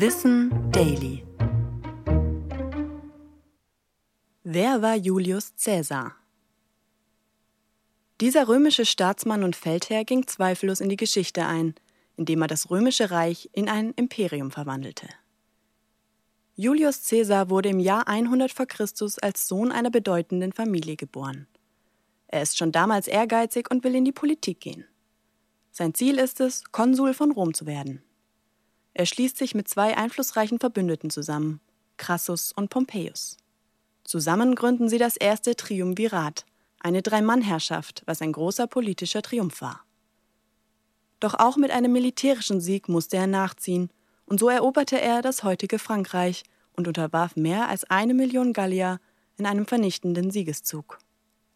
Wissen Daily. Wer war Julius Caesar? Dieser römische Staatsmann und Feldherr ging zweifellos in die Geschichte ein, indem er das römische Reich in ein Imperium verwandelte. Julius Caesar wurde im Jahr 100 v. Chr. als Sohn einer bedeutenden Familie geboren. Er ist schon damals ehrgeizig und will in die Politik gehen. Sein Ziel ist es, Konsul von Rom zu werden. Er schließt sich mit zwei einflussreichen Verbündeten zusammen, Crassus und Pompeius. Zusammen gründen sie das erste Triumvirat, eine Drei-Mann-Herrschaft, was ein großer politischer Triumph war. Doch auch mit einem militärischen Sieg musste er nachziehen, und so eroberte er das heutige Frankreich und unterwarf mehr als eine Million Gallier in einem vernichtenden Siegeszug.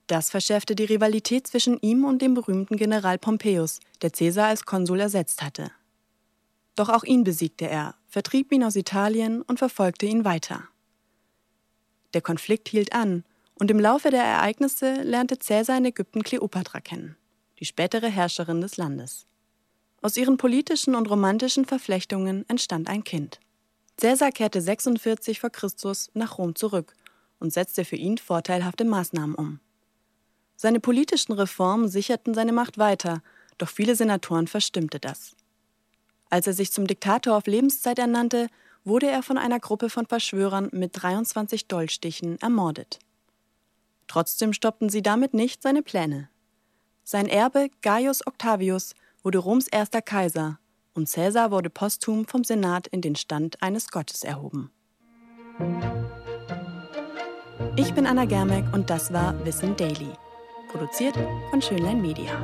Das verschärfte die Rivalität zwischen ihm und dem berühmten General Pompeius, der Caesar als Konsul ersetzt hatte. Doch auch ihn besiegte er, vertrieb ihn aus Italien und verfolgte ihn weiter. Der Konflikt hielt an, und im Laufe der Ereignisse lernte Caesar in Ägypten Kleopatra kennen, die spätere Herrscherin des Landes. Aus ihren politischen und romantischen Verflechtungen entstand ein Kind. Caesar kehrte 46 v. Chr. nach Rom zurück und setzte für ihn vorteilhafte Maßnahmen um. Seine politischen Reformen sicherten seine Macht weiter, doch viele Senatoren verstimmte das. Als er sich zum Diktator auf Lebenszeit ernannte, wurde er von einer Gruppe von Verschwörern mit 23 Dolchstichen ermordet. Trotzdem stoppten sie damit nicht seine Pläne. Sein Erbe Gaius Octavius wurde Roms erster Kaiser und Caesar wurde posthum vom Senat in den Stand eines Gottes erhoben. Ich bin Anna Germeck und das war Wissen Daily, produziert von Schönlein Media.